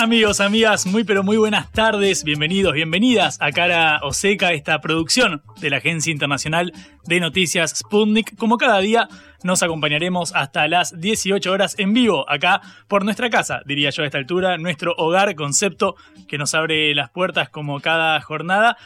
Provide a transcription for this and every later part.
Amigos, amigas, muy pero muy buenas tardes, bienvenidos, bienvenidas a Cara o Seca, esta producción de la Agencia Internacional de Noticias Sputnik. Como cada día, nos acompañaremos hasta las 18 horas en vivo, acá por nuestra casa, diría yo a esta altura, nuestro hogar concepto que nos abre las puertas como cada jornada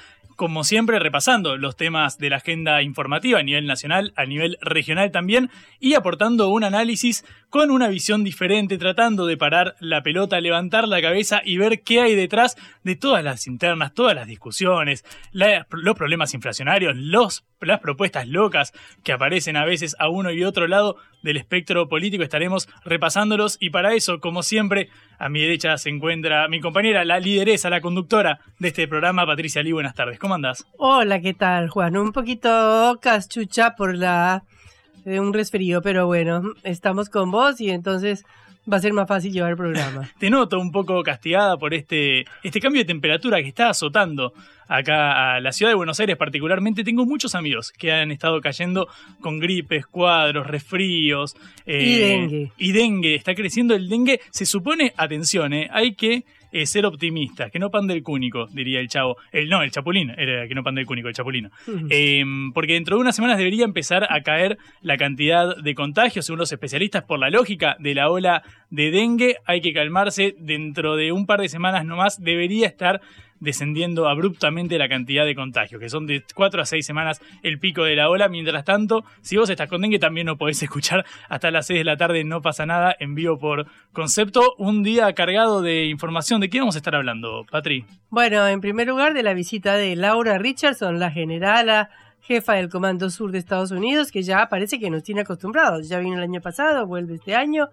como siempre, repasando los temas de la agenda informativa a nivel nacional, a nivel regional también, y aportando un análisis con una visión diferente, tratando de parar la pelota, levantar la cabeza y ver qué hay detrás de todas las internas, todas las discusiones, los problemas inflacionarios, los, las propuestas locas que aparecen a veces a uno y otro lado del espectro político. Estaremos repasándolos y para eso, como siempre, a mi derecha se encuentra mi compañera, la lideresa, la conductora de este programa, Patricia Lee. Buenas tardes, ¿cómo andás? Hola, ¿qué tal, Juan? Un poquito caschucha por la de un resfrío, pero bueno, estamos con vos y entonces va a ser más fácil llevar el programa. Te noto un poco castigada por este, este cambio de temperatura que está azotando acá a la ciudad de Buenos Aires particularmente. Tengo muchos amigos que han estado cayendo con gripes, cuadros, resfríos. y dengue. Y dengue. Está creciendo el dengue. Se supone, atención, eh, hay que eh, ser optimistas, que no pan del cúnico, diría el chavo. El, no, el chapulín, era que no pan del cúnico, el chapulino. Em, porque dentro de unas semanas debería empezar a caer la cantidad de contagios, según los especialistas, por la lógica de la ola de dengue. Hay que calmarse, dentro de un par de semanas nomás debería estar descendiendo abruptamente la cantidad de contagios, que son de 4 a 6 semanas el pico de la ola. Mientras tanto, si vos estás con dengue, también no podés escuchar hasta las 6 de la tarde, no pasa nada, en vivo por concepto. Un día cargado de información. ¿De qué vamos a estar hablando, Patri? Bueno, en primer lugar, de la visita de Laura Richardson, la generala jefa del Comando Sur de Estados Unidos, que ya parece que nos tiene acostumbrados. Ya vino el año pasado, vuelve este año.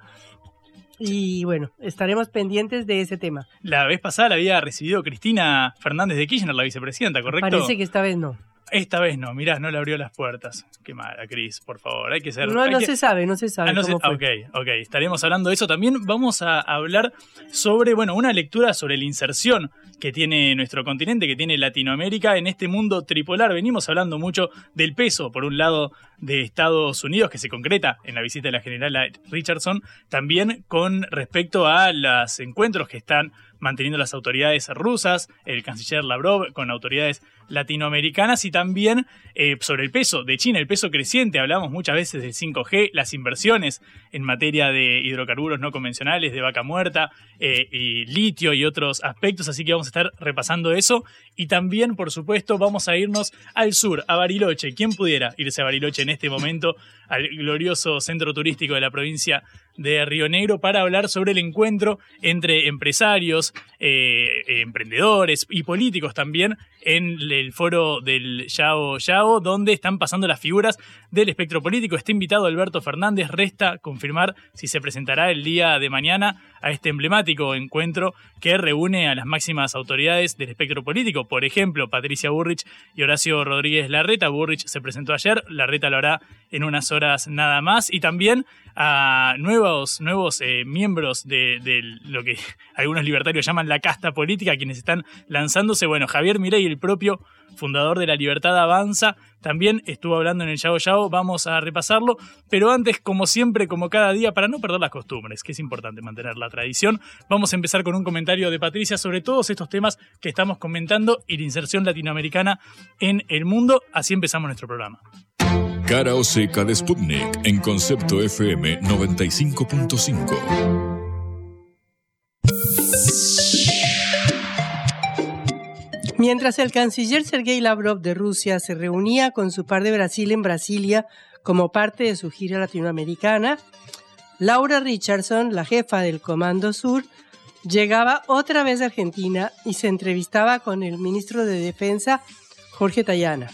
Y bueno, estaremos pendientes de ese tema. La vez pasada la había recibido Cristina Fernández de Kirchner, la vicepresidenta, ¿correcto? Parece que esta vez no. Esta vez no, mirá, no le abrió las puertas. Qué mala, Cris, por favor, hay que ser... No, no se sabe, no se sabe. Ah, no cómo fue. Ok, ok, estaremos hablando de eso. También vamos a hablar sobre, bueno, una lectura sobre la inserción que tiene nuestro continente, que tiene Latinoamérica en este mundo tripolar. Venimos hablando mucho del peso, por un lado, de Estados Unidos, que se concreta en la visita de la general Richardson, también con respecto a los encuentros que están manteniendo las autoridades rusas, el canciller Lavrov con autoridades latinoamericanas y también eh, sobre el peso de China, el peso creciente. Hablamos muchas veces del 5G, las inversiones en materia de hidrocarburos no convencionales, de vaca muerta eh, y litio y otros aspectos, así que vamos a estar repasando eso. Y también, por supuesto, vamos a irnos al sur, a Bariloche. ¿Quién pudiera irse a Bariloche en este momento, al glorioso centro turístico de la provincia de Río Negro, para hablar sobre el encuentro entre empresarios, eh, emprendedores y políticos también en el foro del Yao Yao, donde están pasando las figuras del espectro político. Está invitado Alberto Fernández, resta confirmar si se presentará el día de mañana a este emblemático encuentro que reúne a las máximas autoridades del espectro político, por ejemplo, Patricia Burrich y Horacio Rodríguez Larreta. Burrich se presentó ayer, Larreta lo hará en unas horas nada más, y también a nuevos, nuevos eh, miembros de, de, lo que algunos libertarios llaman la casta política, quienes están lanzándose. Bueno, Javier Mirey, el propio fundador de La Libertad Avanza, también estuvo hablando en el Yao Yao, vamos a repasarlo, pero antes, como siempre, como cada día, para no perder las costumbres, que es importante mantener la tradición, vamos a empezar con un comentario de Patricia sobre todos estos temas que estamos comentando y la inserción latinoamericana en el mundo. Así empezamos nuestro programa. Cara o seca de Sputnik en concepto FM 95.5. Mientras el canciller Sergei Lavrov de Rusia se reunía con su par de Brasil en Brasilia como parte de su gira latinoamericana, Laura Richardson, la jefa del Comando Sur, llegaba otra vez a Argentina y se entrevistaba con el ministro de Defensa, Jorge Tayana.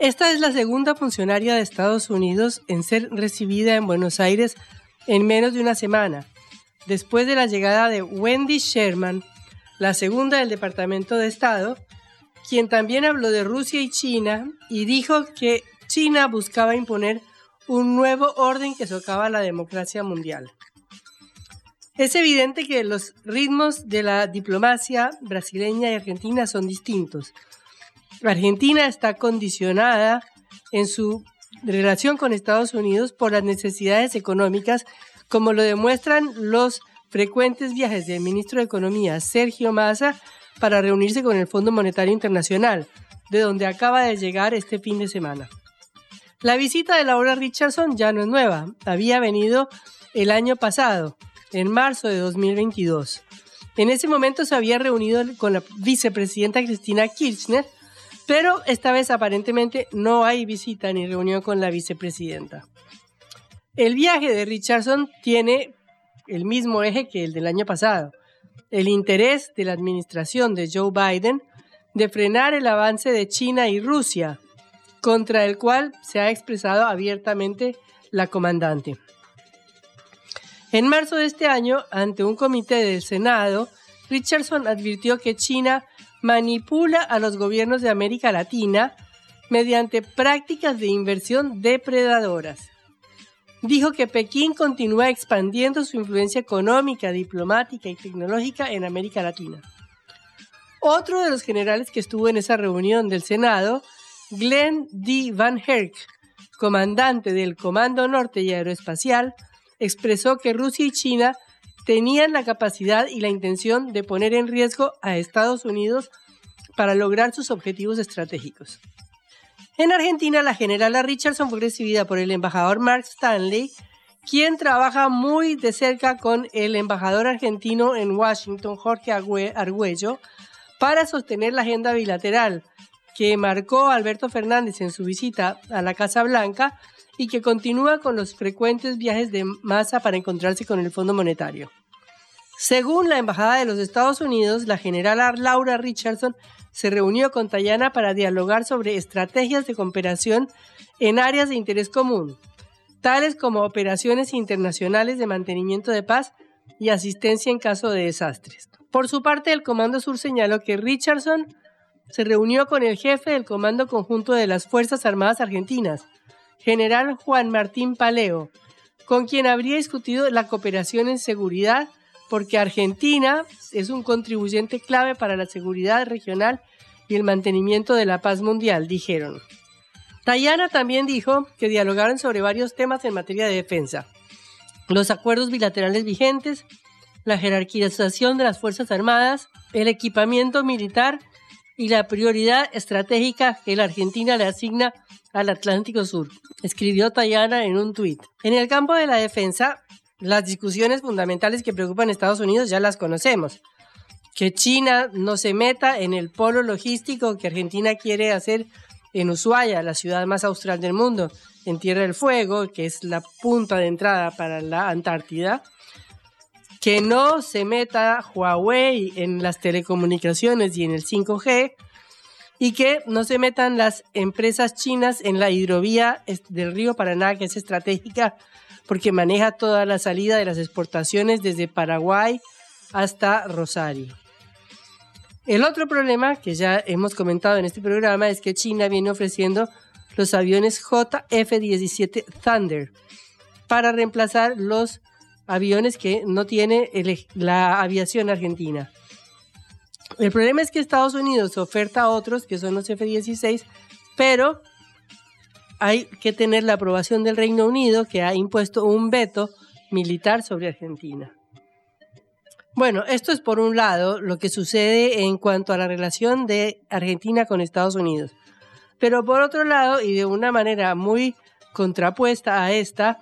Esta es la segunda funcionaria de Estados Unidos en ser recibida en Buenos Aires en menos de una semana, después de la llegada de Wendy Sherman, la segunda del Departamento de Estado, quien también habló de Rusia y China y dijo que China buscaba imponer un nuevo orden que socava la democracia mundial. Es evidente que los ritmos de la diplomacia brasileña y argentina son distintos. Argentina está condicionada en su relación con Estados Unidos por las necesidades económicas, como lo demuestran los frecuentes viajes del ministro de Economía, Sergio Massa, para reunirse con el Fondo Monetario Internacional, de donde acaba de llegar este fin de semana. La visita de Laura Richardson ya no es nueva, había venido el año pasado, en marzo de 2022. En ese momento se había reunido con la vicepresidenta Cristina Kirchner, pero esta vez aparentemente no hay visita ni reunión con la vicepresidenta. El viaje de Richardson tiene el mismo eje que el del año pasado, el interés de la administración de Joe Biden de frenar el avance de China y Rusia, contra el cual se ha expresado abiertamente la comandante. En marzo de este año, ante un comité del Senado, Richardson advirtió que China manipula a los gobiernos de América Latina mediante prácticas de inversión depredadoras. Dijo que Pekín continúa expandiendo su influencia económica, diplomática y tecnológica en América Latina. Otro de los generales que estuvo en esa reunión del Senado, Glenn D. Van Herk, comandante del Comando Norte y Aeroespacial, expresó que Rusia y China tenían la capacidad y la intención de poner en riesgo a Estados Unidos para lograr sus objetivos estratégicos. En Argentina, la generala Richardson fue recibida por el embajador Mark Stanley, quien trabaja muy de cerca con el embajador argentino en Washington, Jorge Argüello, para sostener la agenda bilateral que marcó Alberto Fernández en su visita a la Casa Blanca y que continúa con los frecuentes viajes de masa para encontrarse con el Fondo Monetario. Según la Embajada de los Estados Unidos, la general Laura Richardson se reunió con Tayana para dialogar sobre estrategias de cooperación en áreas de interés común, tales como operaciones internacionales de mantenimiento de paz y asistencia en caso de desastres. Por su parte, el Comando Sur señaló que Richardson se reunió con el jefe del Comando Conjunto de las Fuerzas Armadas Argentinas, general Juan Martín Paleo, con quien habría discutido la cooperación en seguridad, porque Argentina es un contribuyente clave para la seguridad regional y el mantenimiento de la paz mundial, dijeron. Tayana también dijo que dialogaron sobre varios temas en materia de defensa, los acuerdos bilaterales vigentes, la jerarquización de las Fuerzas Armadas, el equipamiento militar y la prioridad estratégica que la Argentina le asigna al Atlántico Sur, escribió Tayana en un tuit. En el campo de la defensa, las discusiones fundamentales que preocupan a Estados Unidos ya las conocemos. Que China no se meta en el polo logístico que Argentina quiere hacer en Ushuaia, la ciudad más austral del mundo, en Tierra del Fuego, que es la punta de entrada para la Antártida. Que no se meta Huawei en las telecomunicaciones y en el 5G y que no se metan las empresas chinas en la hidrovía del río Paraná, que es estratégica porque maneja toda la salida de las exportaciones desde Paraguay hasta Rosario. El otro problema que ya hemos comentado en este programa es que China viene ofreciendo los aviones JF-17 Thunder para reemplazar los aviones que no tiene la aviación argentina. El problema es que Estados Unidos oferta otros, que son los F-16, pero hay que tener la aprobación del Reino Unido, que ha impuesto un veto militar sobre Argentina. Bueno, esto es por un lado lo que sucede en cuanto a la relación de Argentina con Estados Unidos. Pero por otro lado, y de una manera muy contrapuesta a esta,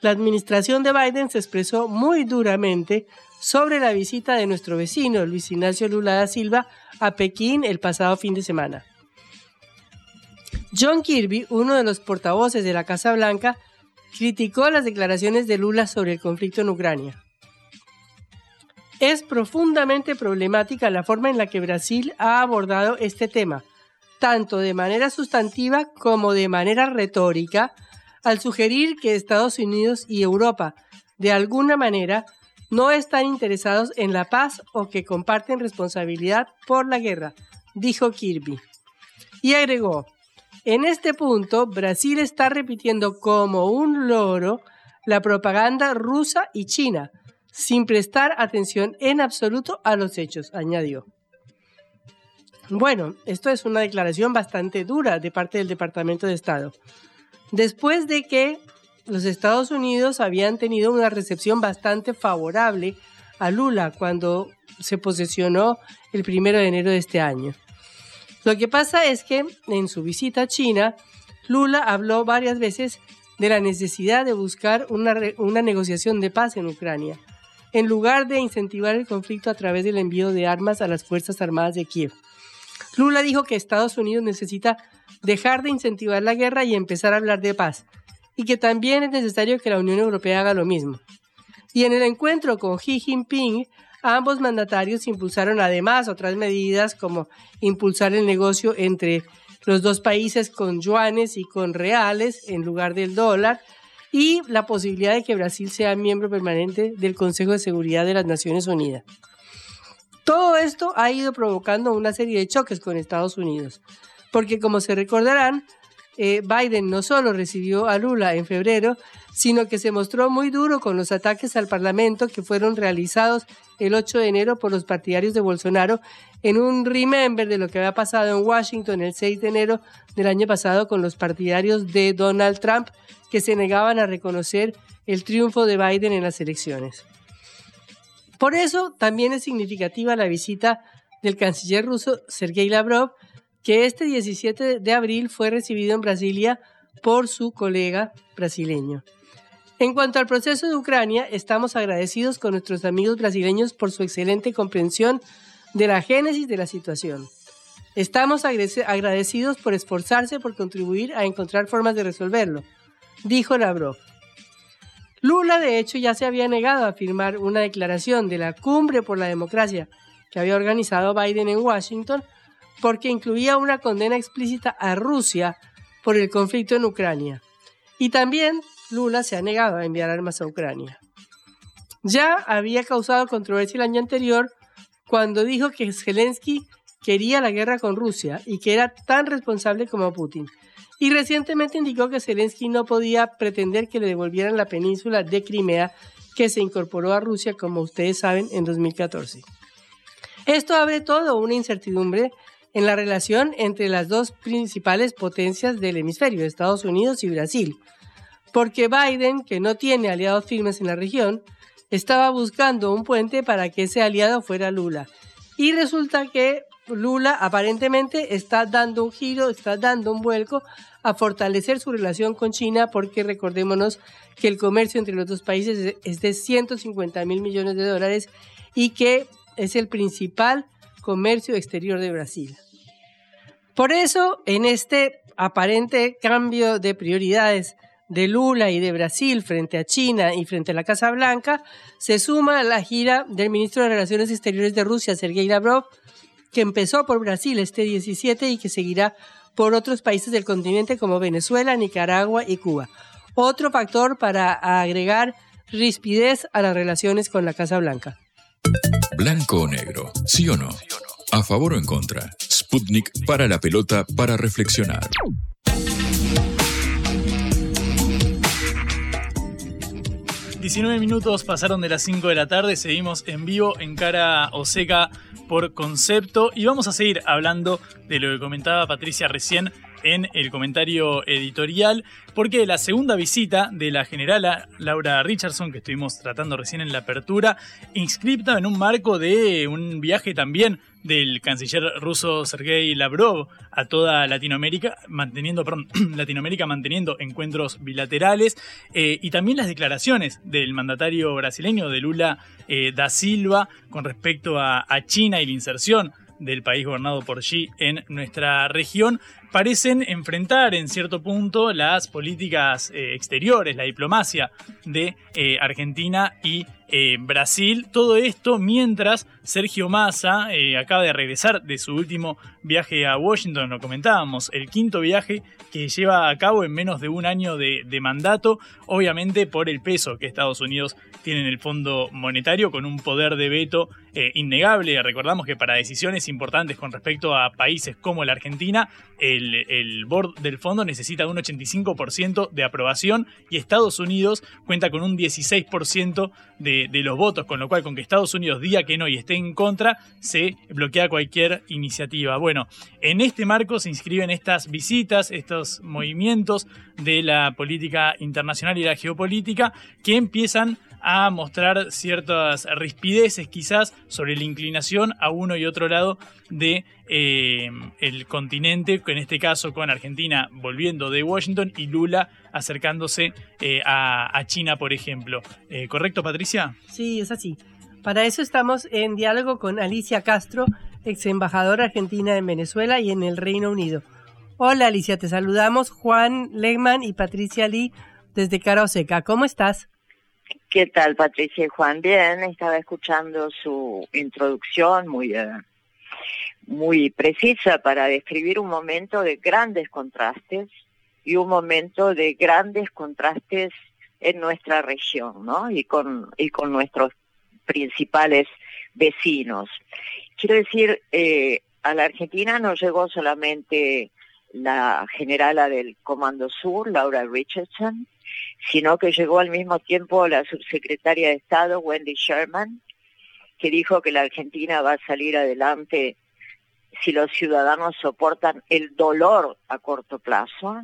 la administración de Biden se expresó muy duramente sobre la visita de nuestro vecino Luis Ignacio Lula da Silva a Pekín el pasado fin de semana. John Kirby, uno de los portavoces de la Casa Blanca, criticó las declaraciones de Lula sobre el conflicto en Ucrania. Es profundamente problemática la forma en la que Brasil ha abordado este tema, tanto de manera sustantiva como de manera retórica, al sugerir que Estados Unidos y Europa, de alguna manera, no están interesados en la paz o que comparten responsabilidad por la guerra, dijo Kirby. Y agregó, en este punto, Brasil está repitiendo como un loro la propaganda rusa y china, sin prestar atención en absoluto a los hechos, añadió. Bueno, esto es una declaración bastante dura de parte del Departamento de Estado. Después de que los Estados Unidos habían tenido una recepción bastante favorable a Lula cuando se posesionó el primero de enero de este año. Lo que pasa es que en su visita a China, Lula habló varias veces de la necesidad de buscar una, una negociación de paz en Ucrania, en lugar de incentivar el conflicto a través del envío de armas a las Fuerzas Armadas de Kiev. Lula dijo que Estados Unidos necesita dejar de incentivar la guerra y empezar a hablar de paz, y que también es necesario que la Unión Europea haga lo mismo. Y en el encuentro con Xi Jinping, ambos mandatarios impulsaron además otras medidas como impulsar el negocio entre los dos países con yuanes y con reales en lugar del dólar, y la posibilidad de que Brasil sea miembro permanente del Consejo de Seguridad de las Naciones Unidas. Todo esto ha ido provocando una serie de choques con Estados Unidos, porque como se recordarán, eh, Biden no solo recibió a Lula en febrero, sino que se mostró muy duro con los ataques al Parlamento que fueron realizados el 8 de enero por los partidarios de Bolsonaro en un remember de lo que había pasado en Washington el 6 de enero del año pasado con los partidarios de Donald Trump que se negaban a reconocer el triunfo de Biden en las elecciones. Por eso también es significativa la visita del canciller ruso Sergei Lavrov, que este 17 de abril fue recibido en Brasilia por su colega brasileño. En cuanto al proceso de Ucrania, estamos agradecidos con nuestros amigos brasileños por su excelente comprensión de la génesis de la situación. Estamos agradecidos por esforzarse por contribuir a encontrar formas de resolverlo, dijo Lavrov. Lula, de hecho, ya se había negado a firmar una declaración de la Cumbre por la Democracia que había organizado Biden en Washington porque incluía una condena explícita a Rusia por el conflicto en Ucrania. Y también Lula se ha negado a enviar armas a Ucrania. Ya había causado controversia el año anterior cuando dijo que Zelensky quería la guerra con Rusia y que era tan responsable como Putin. Y recientemente indicó que Zelensky no podía pretender que le devolvieran la península de Crimea que se incorporó a Rusia, como ustedes saben, en 2014. Esto abre todo una incertidumbre en la relación entre las dos principales potencias del hemisferio, Estados Unidos y Brasil. Porque Biden, que no tiene aliados firmes en la región, estaba buscando un puente para que ese aliado fuera Lula. Y resulta que Lula aparentemente está dando un giro, está dando un vuelco a fortalecer su relación con China porque recordémonos que el comercio entre los dos países es de 150 mil millones de dólares y que es el principal comercio exterior de Brasil. Por eso, en este aparente cambio de prioridades de Lula y de Brasil frente a China y frente a la Casa Blanca, se suma la gira del ministro de Relaciones Exteriores de Rusia, Sergei Lavrov, que empezó por Brasil este 17 y que seguirá por otros países del continente como Venezuela, Nicaragua y Cuba. Otro factor para agregar rispidez a las relaciones con la Casa Blanca. Blanco o negro, sí o no. A favor o en contra. Sputnik para la pelota para reflexionar. ...19 minutos pasaron de las 5 de la tarde... ...seguimos en vivo en Cara Oseca por concepto... ...y vamos a seguir hablando de lo que comentaba Patricia recién... en el comentario editorial, porque la segunda visita de la generala Laura Richardson, que estuvimos tratando recién en la apertura, inscripta en un marco de un viaje también del canciller ruso Sergei Lavrov a toda Latinoamérica, manteniendo, Latinoamérica manteniendo encuentros bilaterales eh, y también las declaraciones del mandatario brasileño de Lula eh, da Silva con respecto a China y la inserción del país gobernado por Xi en nuestra región, parecen enfrentar en cierto punto las políticas eh, exteriores, la diplomacia de eh, Argentina y eh, Brasil. Todo esto mientras Sergio Massa acaba de regresar de su último viaje a Washington, lo comentábamos, el quinto viaje que lleva a cabo en menos de un año de, de mandato, obviamente por el peso que Estados Unidos tiene en el Fondo Monetario, con un poder de veto innegable. Recordamos que para decisiones importantes con respecto a países como la Argentina, el, board del fondo necesita un 85% de aprobación y Estados Unidos cuenta con un 16% de, de, los votos, con lo cual con que Estados Unidos diga que no y esté en contra, se bloquea cualquier iniciativa. Bueno, en este marco se inscriben estas visitas, estos movimientos de la política internacional y la geopolítica que empiezan a mostrar ciertas rispideces quizás sobre la inclinación a uno y otro lado de eh, el continente, en este caso con Argentina volviendo de Washington y Lula acercándose eh, a, China, por ejemplo. Eh, ¿Correcto, Patricia? Sí, es así. Para eso estamos en diálogo con Alicia Castro, ex embajadora argentina en Venezuela y en el Reino Unido. Hola Alicia, te saludamos Juan Legman y Patricia Lee desde Caroseca. ¿Cómo estás? ¿Qué tal, Patricia y Juan? Bien, estaba escuchando su introducción muy, eh, muy precisa para describir un momento de grandes contrastes y un momento de grandes contrastes en nuestra región, ¿no? Y con, y con nuestros principales vecinos. Quiero decir, eh, a la Argentina no llegó solamente la generala del Comando Sur, Laura Richardson, sino que llegó al mismo tiempo la subsecretaria de Estado, Wendy Sherman, que dijo que la Argentina va a salir adelante si los ciudadanos soportan el dolor a corto plazo,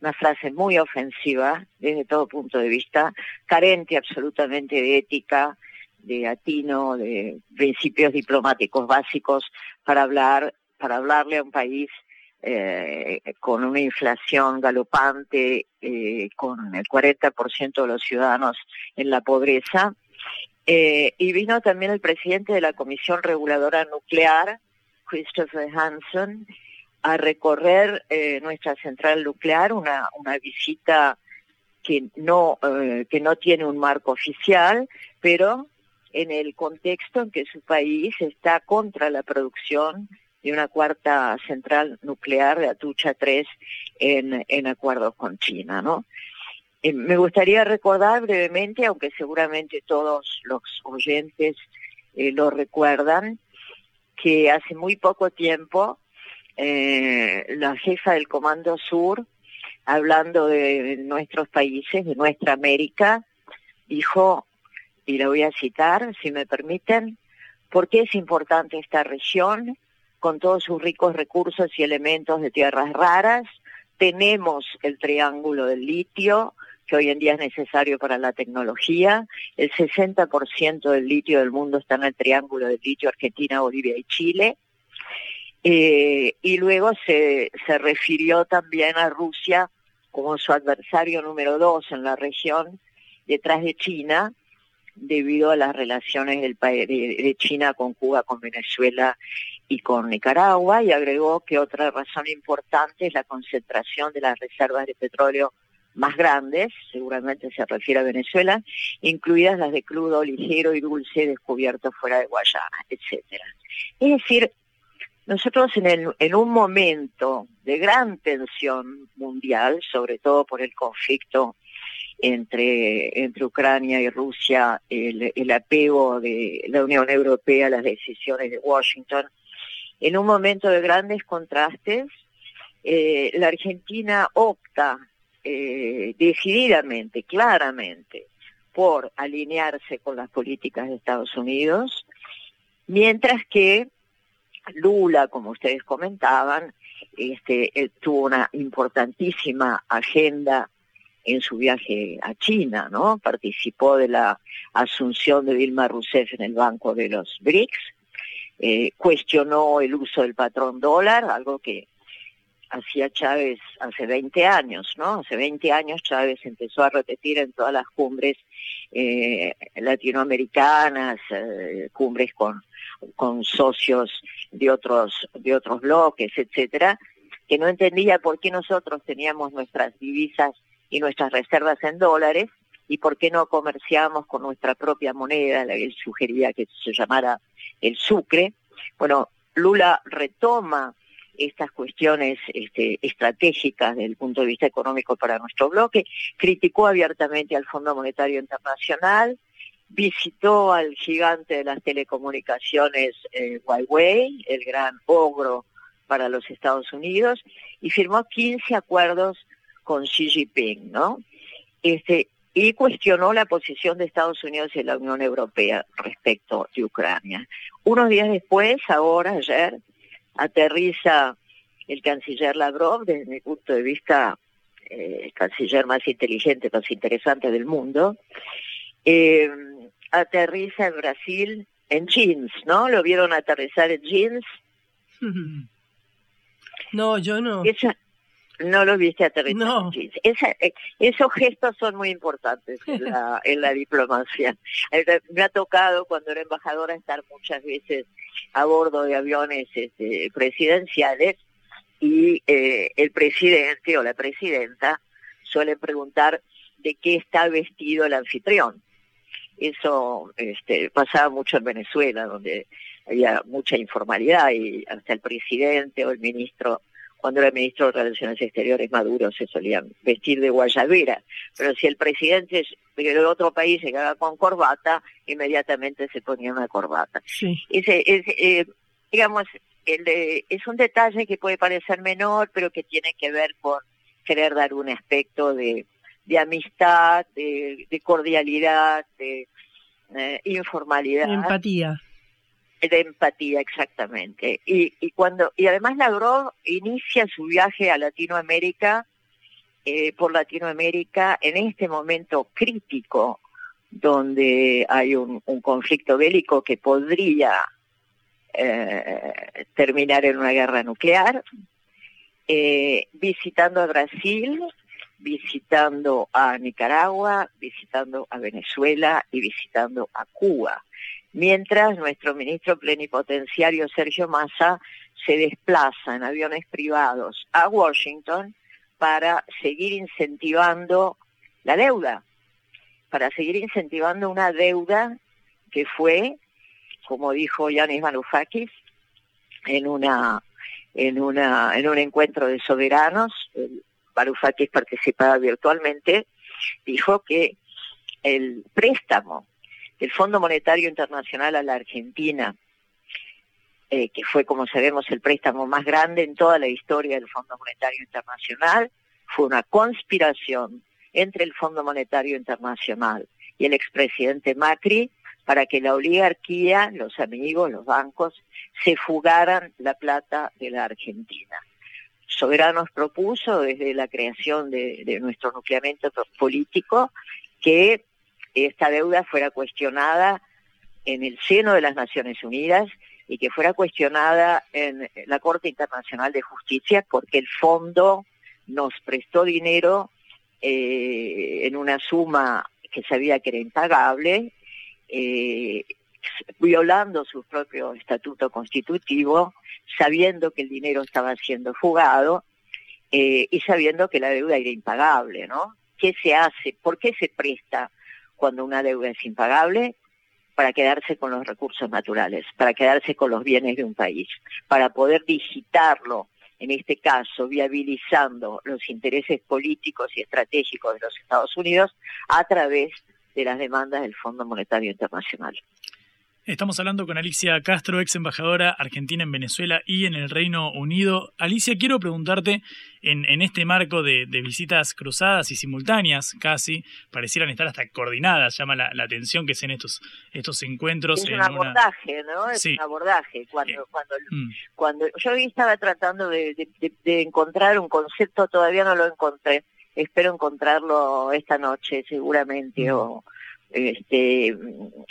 una frase muy ofensiva desde todo punto de vista, carente absolutamente de ética, de atino, de principios diplomáticos básicos para hablar, para hablarle a un país eh, con una inflación galopante, eh, con el 40% de los ciudadanos en la pobreza. Eh, y vino también el presidente de la Comisión Reguladora Nuclear, Christopher Hanson, a recorrer eh, nuestra central nuclear, una, una visita que no, que no tiene un marco oficial, pero en el contexto en que su país está contra la producción de una cuarta central nuclear de Atucha 3 en, en acuerdos con China, ¿no? Eh, me gustaría recordar brevemente, aunque seguramente todos los oyentes eh, lo recuerdan, que hace muy poco tiempo eh, la jefa del Comando Sur, hablando de nuestros países, de nuestra América, dijo, y la voy a citar, si me permiten, ¿por qué es importante esta región? con todos sus ricos recursos y elementos de tierras raras. Tenemos el triángulo del litio, que hoy en día es necesario para la tecnología. El 60% del litio del mundo está en el triángulo del litio Argentina, Bolivia y Chile. Eh, y luego se, se refirió también a Rusia como su adversario número dos en la región, detrás de China, debido a las relaciones del, de, de China con Cuba, con Venezuela y con Nicaragua y agregó que otra razón importante es la concentración de las reservas de petróleo más grandes, seguramente se refiere a Venezuela, incluidas las de crudo ligero y dulce descubiertos fuera de Guayana, etcétera. Es decir, nosotros en, el, en un momento de gran tensión mundial, sobre todo por el conflicto entre, Ucrania y Rusia, el, el apego de la Unión Europea a las decisiones de Washington, en un momento de grandes contrastes, eh, la Argentina opta eh, decididamente, claramente, por alinearse con las políticas de Estados Unidos, mientras que Lula, como ustedes comentaban, este, tuvo una importantísima agenda en su viaje a China, ¿no? Participó de la asunción de Dilma Rousseff en el Banco de los BRICS, eh, cuestionó el uso del patrón dólar, algo que hacía Chávez hace 20 años, ¿no? Hace 20 años Chávez empezó a repetir en todas las cumbres eh, latinoamericanas, eh, cumbres con, socios de otros, de otros bloques, etcétera, que no entendía por qué nosotros teníamos nuestras divisas y nuestras reservas en dólares y por qué no comerciamos con nuestra propia moneda, la que él sugería que se llamara el sucre. Bueno, Lula retoma estas cuestiones este, estratégicas desde el punto de vista económico para nuestro bloque, criticó abiertamente al Fondo Monetario Internacional, visitó al gigante de las telecomunicaciones eh, Huawei, el gran ogro para los Estados Unidos, y firmó 15 acuerdos con Xi Jinping, ¿no? Este, y cuestionó la posición de Estados Unidos y la Unión Europea respecto de Ucrania. Unos días después, ahora, ayer, aterriza el canciller Lavrov, desde mi punto de vista, eh, el canciller más inteligente, más interesante del mundo, eh, aterriza en Brasil en jeans, ¿no? ¿Lo vieron aterrizar en jeans? No, yo no. No lo viste aterrizar en jeans. Eh, esos gestos son muy importantes en la, en la diplomacia. Me ha tocado cuando era embajadora estar muchas veces a bordo de aviones este, presidenciales y eh, el presidente o la presidenta suelen preguntar de qué está vestido el anfitrión. Eso este, pasaba mucho en Venezuela, donde había mucha informalidad y hasta el presidente o el ministro, cuando era ministro de Relaciones Exteriores Maduro, se solían vestir de guayabera. Pero si el presidente de otro país se quedaba con corbata, inmediatamente se ponía una corbata. Ese, eh, digamos, es un detalle que puede parecer menor, pero que tiene que ver con querer dar un aspecto de, amistad, de, cordialidad, de eh, informalidad. Empatía. De empatía, exactamente. Y, y cuando y además Lavrov inicia su viaje a Latinoamérica eh, por Latinoamérica en este momento crítico donde hay un conflicto bélico que podría eh, terminar en una guerra nuclear, eh, visitando a Brasil, visitando a Nicaragua, visitando a Venezuela y visitando a Cuba. Mientras nuestro ministro plenipotenciario Sergio Massa se desplaza en aviones privados a Washington para seguir incentivando la deuda, para seguir incentivando una deuda que fue como dijo Yanis Varoufakis en una en una en un encuentro de soberanos, Varoufakis participaba virtualmente, dijo que el préstamo del Fondo Monetario Internacional a la Argentina, eh, que fue, como sabemos, el préstamo más grande en toda la historia del Fondo Monetario Internacional, fue una conspiración entre el Fondo Monetario Internacional y el expresidente Macri para que la oligarquía, los amigos, los bancos, se fugaran la plata de la Argentina. Soberanos propuso desde la creación de, nuestro nucleamiento político que esta deuda fuera cuestionada en el seno de las Naciones Unidas y que fuera cuestionada en la Corte Internacional de Justicia porque el fondo nos prestó dinero eh, en una suma que sabía que era impagable eh, violando su propio estatuto constitutivo, sabiendo que el dinero estaba siendo fugado eh, y sabiendo que la deuda era impagable, ¿no? ¿Qué se hace? ¿Por qué se presta cuando una deuda es impagable? Para quedarse con los recursos naturales, para quedarse con los bienes de un país, para poder digitarlo, en este caso, viabilizando los intereses políticos y estratégicos de los Estados Unidos a través de las demandas del Fondo Monetario Internacional. Estamos hablando con Alicia Castro, ex embajadora argentina en Venezuela y en el Reino Unido. Alicia, quiero preguntarte, en, este marco de, visitas cruzadas y simultáneas, casi, parecieran estar hasta coordinadas, llama la, atención que sean estos, estos encuentros. Es un abordaje, ¿no? Es un abordaje. Cuando, eh, cuando, mm. cuando yo estaba tratando de, encontrar un concepto, todavía no lo encontré. Espero encontrarlo esta noche, seguramente, mm. o este,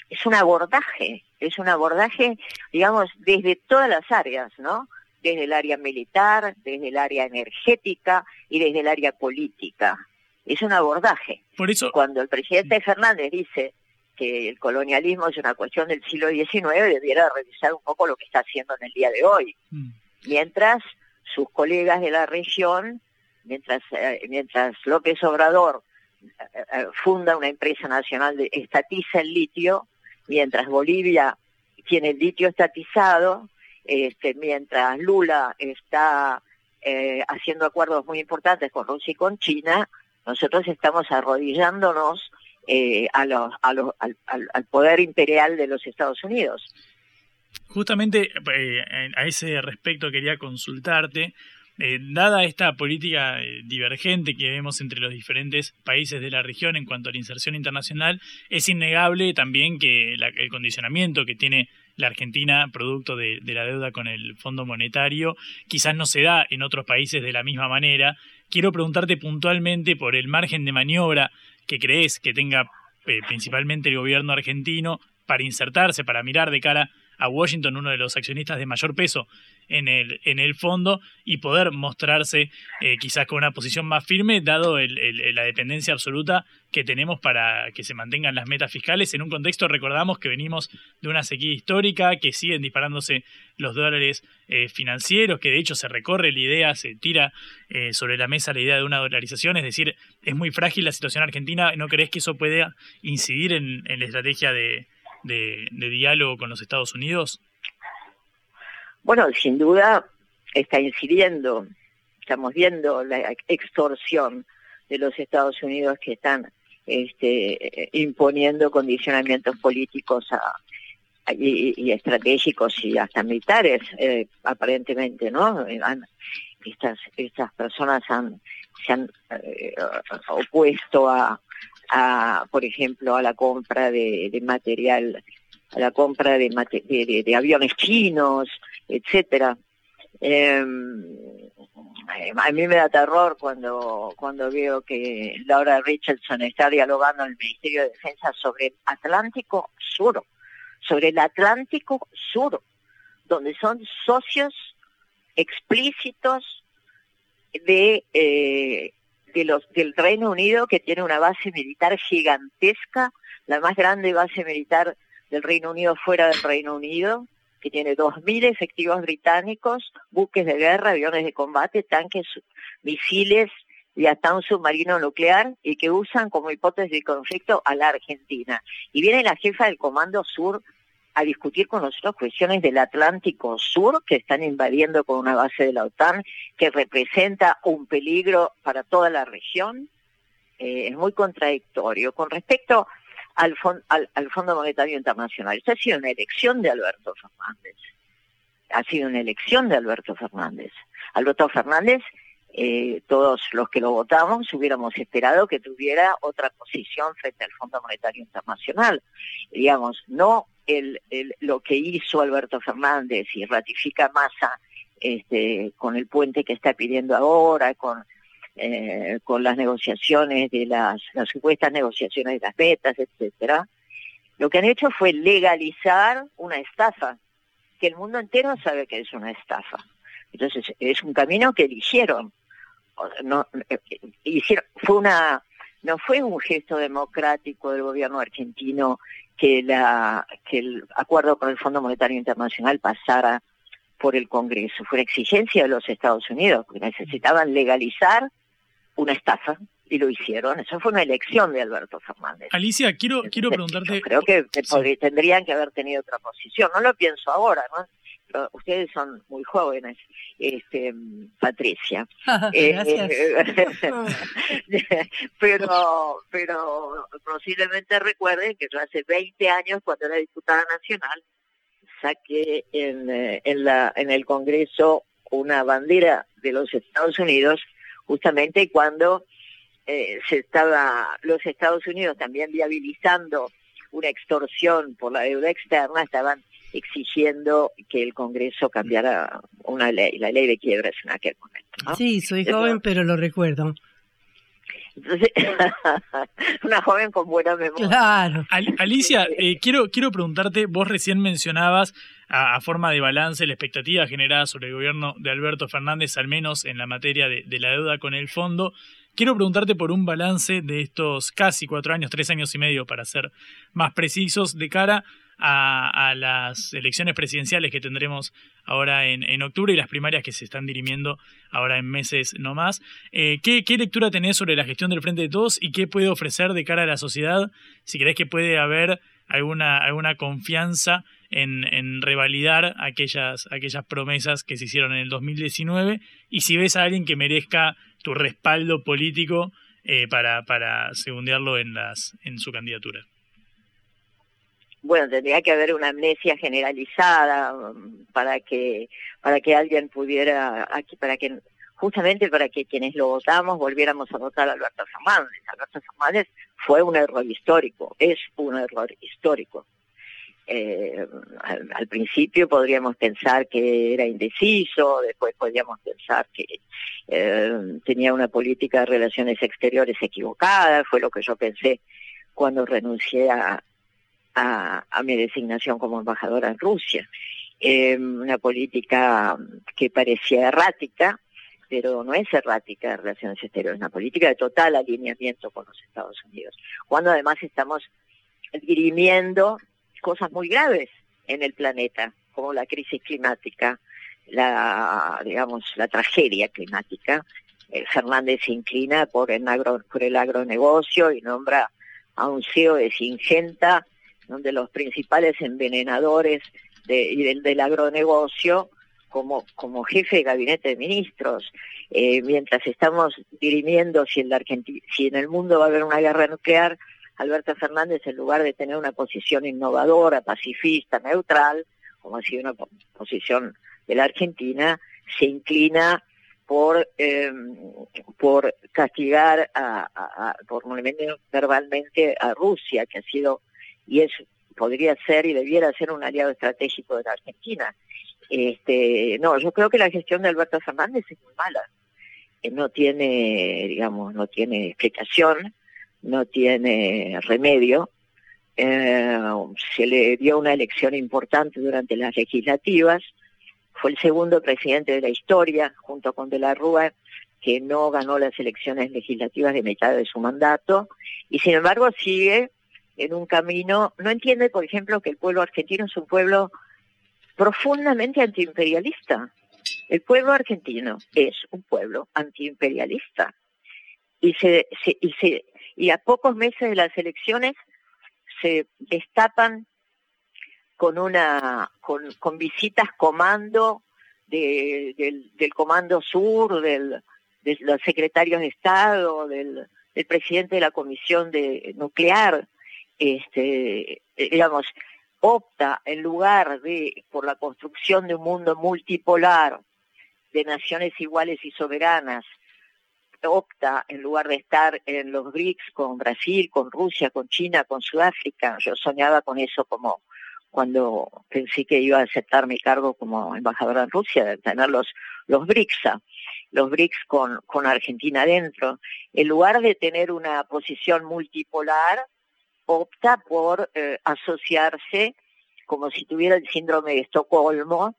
es un abordaje, es un abordaje, digamos, desde todas las áreas, ¿no? Desde el área militar, desde el área energética y desde el área política. Es un abordaje. Por eso. Cuando el presidente Fernández dice que el colonialismo es una cuestión del siglo XIX, debiera revisar un poco lo que está haciendo en el día de hoy. Mm. Mientras sus colegas de la región, mientras, eh, mientras López Obrador funda una empresa nacional de estatiza el litio, mientras Bolivia tiene el litio estatizado, este, mientras Lula está eh, haciendo acuerdos muy importantes con Rusia y con China, nosotros estamos arrodillándonos eh, a los, a los, al, al, poder imperial de los Estados Unidos. Justamente a ese respecto quería consultarte, eh, dada esta política eh, divergente que vemos entre los diferentes países de la región en cuanto a la inserción internacional, es innegable también que el condicionamiento que tiene la Argentina producto de, la deuda con el Fondo Monetario quizás no se da en otros países de la misma manera. Quiero preguntarte puntualmente por el margen de maniobra que crees que tenga eh, principalmente el gobierno argentino para insertarse, para mirar de cara Washington, uno de los accionistas de mayor peso en el, en el fondo, y poder mostrarse eh, quizás con una posición más firme, dado el, la dependencia absoluta que tenemos para que se mantengan las metas fiscales. En un contexto, recordamos que venimos de una sequía histórica, que siguen disparándose los dólares eh, financieros, que de hecho se recorre la idea, se tira eh, sobre la mesa la idea de una dolarización, es decir, es muy frágil la situación argentina. ¿No crees que eso pueda incidir en la estrategia de, de, diálogo con los Estados Unidos? Bueno, sin duda está incidiendo. Estamos viendo la extorsión de los Estados Unidos que están este, imponiendo condicionamientos políticos y, estratégicos y hasta militares, eh, aparentemente, ¿no? estas, estas personas han, se han eh, opuesto a, a, por ejemplo, a la compra de, material, a la compra de, de, aviones chinos, etcétera. Em, a mí me da terror cuando, cuando veo que Laura Richardson está dialogando en el Ministerio de Defensa sobre el Atlántico Sur, sobre el Atlántico Sur, donde son socios explícitos de eh, los, del Reino Unido, que tiene una base militar gigantesca, la más grande base militar del Reino Unido fuera del Reino Unido, que tiene 2.000 efectivos británicos, buques de guerra, aviones de combate, tanques, misiles y hasta un submarino nuclear, y que usan como hipótesis de conflicto a la Argentina. Y viene la jefa del Comando Sur a discutir con nosotros cuestiones del Atlántico Sur que están invadiendo con una base de la OTAN que representa un peligro para toda la región. Eh, es muy contradictorio. Con respecto al, al, Fondo Monetario Internacional, esta ha sido una elección de Alberto Fernández. Ha sido una elección de Alberto Fernández. Alberto Fernández eh, todos los que lo votamos hubiéramos esperado que tuviera otra posición frente al Fondo Monetario Internacional. Digamos, no el, lo que hizo Alberto Fernández y ratifica Massa este, con el puente que está pidiendo ahora, con, eh, con las negociaciones de las, las supuestas negociaciones de las metas, etcétera. Lo que han hecho fue legalizar una estafa, que el mundo entero sabe que es una estafa. Entonces, es un camino que eligieron no eh, hicieron, fue una no fue un gesto democrático del gobierno argentino que la que el acuerdo con el Fondo Monetario Internacional pasara por el Congreso, fue una exigencia de los Estados Unidos, porque necesitaban legalizar una estafa y lo hicieron. Eso fue una elección de Alberto Fernández. Alicia, quiero, quiero preguntarte... creo que tendrían que haber tenido otra posición. No lo pienso ahora, ¿no? Ustedes son muy jóvenes, este, Patricia. Gracias. Eh, pero, pero posiblemente recuerden que yo hace 20 años, cuando era diputada nacional, saqué en, eh, en, la, en el Congreso una bandera de los Estados Unidos, justamente cuando eh, se estaba los Estados Unidos también viabilizando una extorsión por la deuda externa, estaban exigiendo que el Congreso cambiara una ley, la ley de quiebras en aquel momento. Sí, soy joven, pero lo recuerdo. Entonces, una joven con buena memoria. Claro. Alicia, eh, quiero, quiero preguntarte, vos recién mencionabas a, forma de balance la expectativa generada sobre el gobierno de Alberto Fernández, al menos en la materia de, de la deuda con el fondo. Quiero preguntarte por un balance de estos casi cuatro años, tres años y medio para ser más precisos, de cara a, las elecciones presidenciales que tendremos ahora en, octubre y las primarias que se están dirimiendo ahora en meses no más. Eh, ¿qué, lectura tenés sobre la gestión del Frente de Todos y qué puede ofrecer de cara a la sociedad? Si crees que puede haber alguna, alguna confianza en, en revalidar aquellas, aquellas promesas que se hicieron en el 2019 y si ves a alguien que merezca tu respaldo político eh, para, para segundearlo en, las, en su candidatura? Bueno, tendría que haber una amnesia generalizada um, para que para que alguien pudiera aquí para que justamente para que quienes lo votamos volviéramos a votar a Alberto Fernández. Alberto Fernández fue un error histórico, es un error histórico. Eh, al, principio podríamos pensar que era indeciso, después podríamos pensar que eh, tenía una política de relaciones exteriores equivocada, fue lo que yo pensé cuando renuncié a, a, mi designación como embajadora en Rusia. Eh, una política que parecía errática, pero no es errática de relaciones exteriores, una política de total alineamiento con los Estados Unidos, cuando además estamos dirimiendo cosas muy graves en el planeta, como la crisis climática, la, digamos, la tragedia climática. Eh, Fernández se inclina por el, agro, por el agronegocio y nombra a un CEO de Singenta, donde los principales envenenadores de, del, agronegocio como, jefe de gabinete de ministros, eh, mientras estamos dirimiendo si en, la si en el mundo va a haber una guerra nuclear, Alberto Fernández, en lugar de tener una posición innovadora, pacifista, neutral, como ha sido una posición de la Argentina, se inclina por eh, por castigar a, por verbalmente a Rusia que ha sido y es podría ser y debiera ser un aliado estratégico de la Argentina este no yo creo que la gestión de Alberto Fernández es muy mala no tiene digamos no tiene explicación no tiene remedio. Eh, se le dio una elección importante durante las legislativas. Fue el segundo presidente de la historia, junto con De la Rúa, que no ganó las elecciones legislativas de mitad de su mandato. Y sin embargo sigue en un camino, no entiende, por ejemplo, que el pueblo argentino es un pueblo profundamente antiimperialista. El pueblo argentino es un pueblo antiimperialista. Y se, y se y a pocos meses de las elecciones se destapan con una con, con visitas comando de, del, comando sur del, de los secretarios de estado del, del presidente de la comisión de nuclear este digamos opta en lugar de por la construcción de un mundo multipolar de naciones iguales y soberanas opta, en lugar de estar en los BRICS con Brasil, con Rusia, con China, con Sudáfrica, yo soñaba con eso como cuando pensé que iba a aceptar mi cargo como embajadora en Rusia, de tener los, los BRICS, los BRICS con, con Argentina adentro. En lugar de tener una posición multipolar, opta por eh, asociarse como si tuviera el síndrome de Estocolmo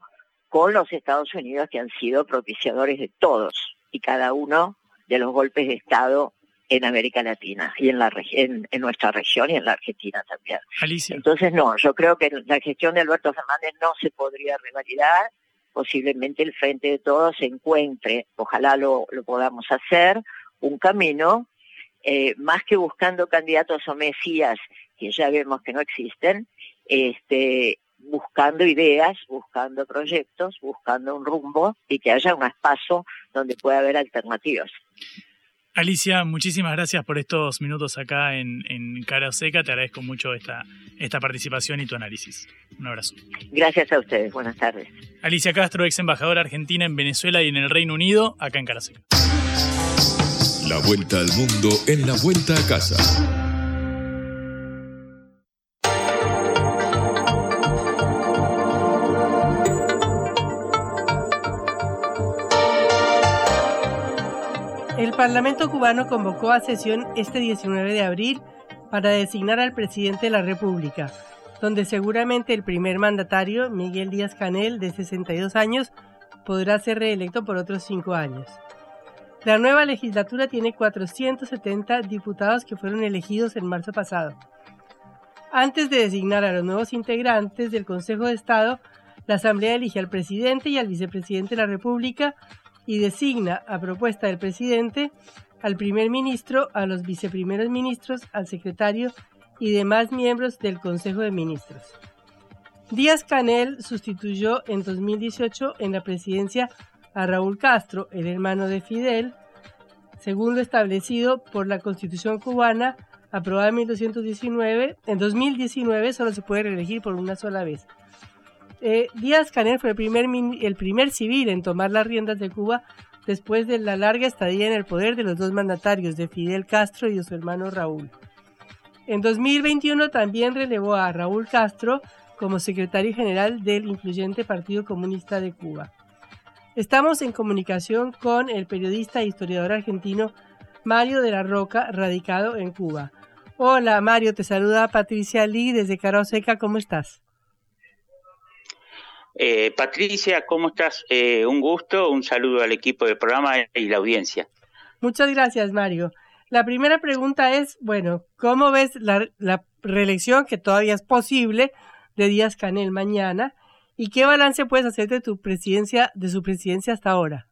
con los Estados Unidos que han sido propiciadores de todos y cada uno de los golpes de Estado en América Latina y en la en, en nuestra región y en la Argentina también. Entonces no, yo creo que la gestión de Alberto Fernández no se podría revalidar, posiblemente el Frente de Todos se encuentre, ojalá lo, lo podamos hacer, un camino, eh, más que buscando candidatos o mesías, que ya vemos que no existen, este, buscando ideas, buscando proyectos, buscando un rumbo y que haya un espacio donde pueda haber alternativas. Alicia, muchísimas gracias por estos minutos acá en, en Cara Seca. Te agradezco mucho esta, esta participación y tu análisis. Un abrazo. Gracias a ustedes. Buenas tardes. Alicia Castro, ex embajadora argentina en Venezuela y en el Reino Unido, acá en Cara Seca. La vuelta al mundo en la vuelta a casa. El Parlamento cubano convocó a sesión este 19 de abril para designar al presidente de la República, donde seguramente el primer mandatario, Miguel Díaz Canel, de 62 años, podrá ser reelecto por otros cinco años. La nueva legislatura tiene 470 diputados que fueron elegidos en marzo pasado. Antes de designar a los nuevos integrantes del Consejo de Estado, la Asamblea elige al presidente y al vicepresidente de la República y designa, a propuesta del presidente, al primer ministro, a los viceprimeros ministros, al secretario y demás miembros del Consejo de Ministros. Díaz Canel sustituyó en 2018 en la presidencia a Raúl Castro, el hermano de Fidel, según lo establecido por la Constitución cubana aprobada en 1919. En 2019 solo se puede reelegir por una sola vez. Eh, Díaz Canel fue el primer, el primer civil en tomar las riendas de Cuba después de la larga estadía en el poder de los dos mandatarios, de Fidel Castro y de su hermano Raúl. En 2021 también relevó a Raúl Castro como secretario general del influyente Partido Comunista de Cuba. Estamos en comunicación con el periodista e historiador argentino Mario de la Roca, radicado en Cuba. Hola Mario, te saluda Patricia Lee desde Caro Seca, ¿cómo estás? Eh, Patricia, ¿cómo estás? Eh, un gusto, un saludo al equipo del programa y la audiencia. Muchas gracias, Mario. La primera pregunta es, bueno, ¿cómo ves la, la reelección, que todavía es posible, de Díaz Canel mañana? ¿Y qué balance puedes hacer de tu presidencia, de su presidencia hasta ahora?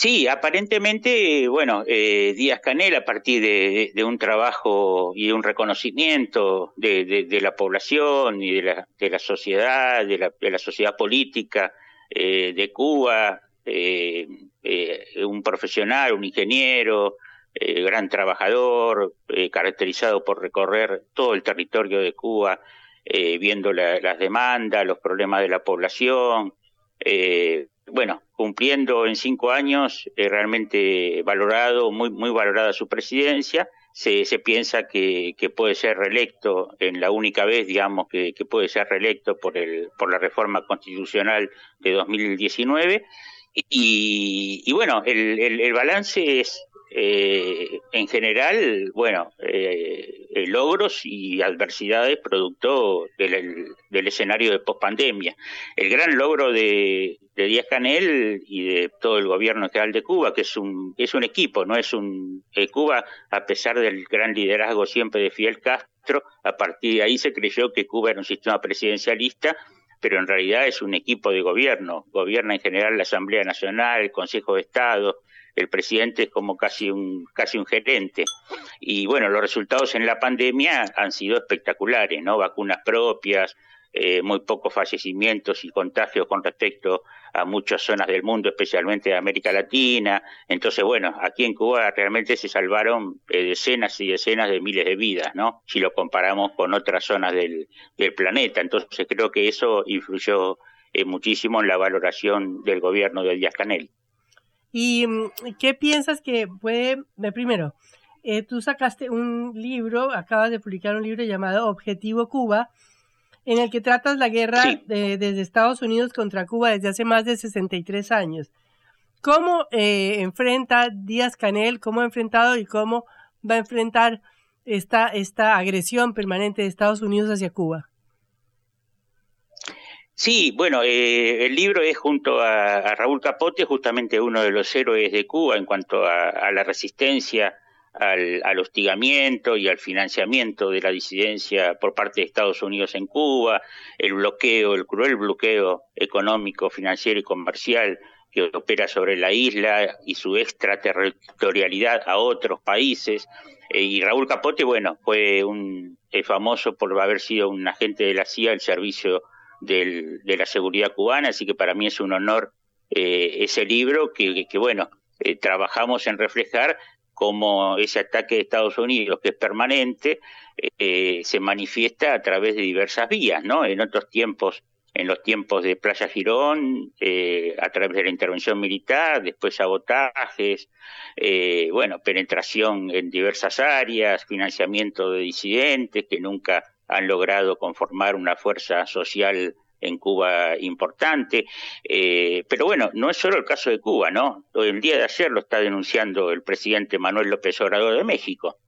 Sí, aparentemente, bueno, eh, Díaz Canel, a partir de, un trabajo y un reconocimiento de, la población y de la, la sociedad, de la, sociedad política eh, de Cuba, eh, un profesional, un ingeniero, gran trabajador, caracterizado por recorrer todo el territorio de Cuba, viendo las demandas, los problemas de la población, bueno, cumpliendo en cinco años, eh, realmente valorado, muy, muy valorada su presidencia. Se, se piensa que, que, puede ser reelecto en la única vez, digamos, que, que, puede ser reelecto por, el, por la reforma constitucional de 2019. Y, y bueno, el, el, el balance es eh, en general, bueno, eh, logros y adversidades producto del, escenario de pospandemia. El gran logro de, de Díaz Canel y de todo el gobierno general de Cuba, que es un, es un equipo, no es un eh, Cuba, a pesar del gran liderazgo siempre de Fidel Castro, a partir de ahí se creyó que Cuba era un sistema presidencialista pero en realidad es un equipo de gobierno. Gobierna en general la Asamblea Nacional, el Consejo de Estado, el presidente es como casi un, casi un gerente. Y bueno, los resultados en la pandemia han sido espectaculares, ¿no? Vacunas propias, eh, muy pocos fallecimientos y contagios con respecto a muchas zonas del mundo, especialmente de América Latina. Entonces, bueno, aquí en Cuba realmente se salvaron eh, decenas y decenas de miles de vidas, ¿no? Si lo comparamos con otras zonas del, del planeta. Entonces, creo que eso influyó eh, muchísimo en la valoración del gobierno de Díaz Canel. ¿Y mm, qué piensas que puede, primero, eh, tú sacaste un libro, acabas de publicar un libro llamado Objetivo Cuba, en el que tratas la guerra desde Estados Unidos contra Cuba desde hace más de 63 años. ¿Cómo eh, enfrenta Díaz Canel, cómo ha enfrentado y cómo va a enfrentar esta, esta agresión permanente de Estados Unidos hacia Cuba? Sí, bueno, eh, el libro es junto a, Raúl Capote, justamente uno de los héroes de Cuba en cuanto a, la resistencia al, hostigamiento y al financiamiento de la disidencia por parte de Estados Unidos en Cuba, el bloqueo, el cruel bloqueo económico, financiero y comercial que opera sobre la isla y su extraterritorialidad a otros países. Eh, y Raúl Capote, bueno, fue un famoso por haber sido un agente de la CIA al servicio del, de la seguridad cubana, así que para mí es un honor eh, ese libro que, bueno, eh, trabajamos en reflejar cómo ese ataque de Estados Unidos, que es permanente, eh, se manifiesta a través de diversas vías, ¿no? En otros tiempos en los tiempos de Playa Girón, a través de la intervención militar, después sabotajes, bueno, penetración en diversas áreas, financiamiento de disidentes que nunca han logrado conformar una fuerza social en Cuba importante. Eh, pero bueno, no es solo el caso de Cuba, ¿no? El día de ayer lo está denunciando el presidente Manuel López Obrador de México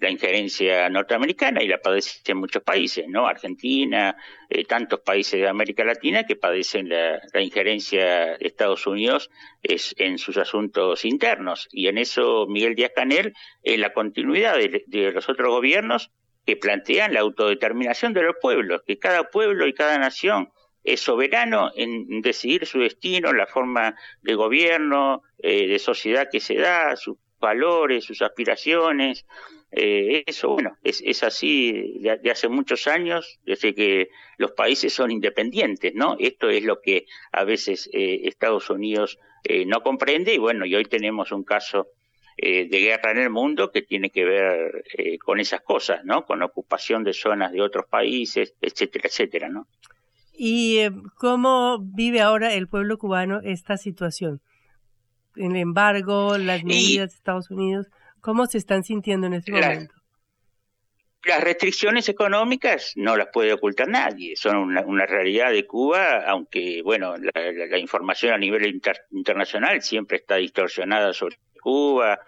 la injerencia norteamericana y la padecen muchos países, ¿no? Argentina, eh, tantos países de América Latina que padecen la, injerencia de Estados Unidos es, en sus asuntos internos. Y en eso Miguel Díaz Canel es la continuidad de los otros gobiernos que plantean la autodeterminación de los pueblos, que cada pueblo y cada nación es soberano en decidir su destino, la forma de gobierno, eh, de sociedad que se da, sus valores, sus aspiraciones, eh, eso, bueno, es, es así de, hace muchos años, desde que los países son independientes, ¿no? Esto es lo que a veces eh, Estados Unidos eh, no comprende y bueno, y hoy tenemos un caso de guerra en el mundo que tiene que ver con esas cosas, ¿no? Con ocupación de zonas de otros países, etcétera, etcétera, ¿no? ¿Y cómo vive ahora el pueblo cubano esta situación? El embargo, las medidas de Estados Unidos. ¿Cómo se están sintiendo en este momento? Las restricciones económicas no las puede ocultar nadie, son una, realidad de Cuba, aunque, bueno, la, información a nivel internacional siempre está distorsionada sobre Cuba,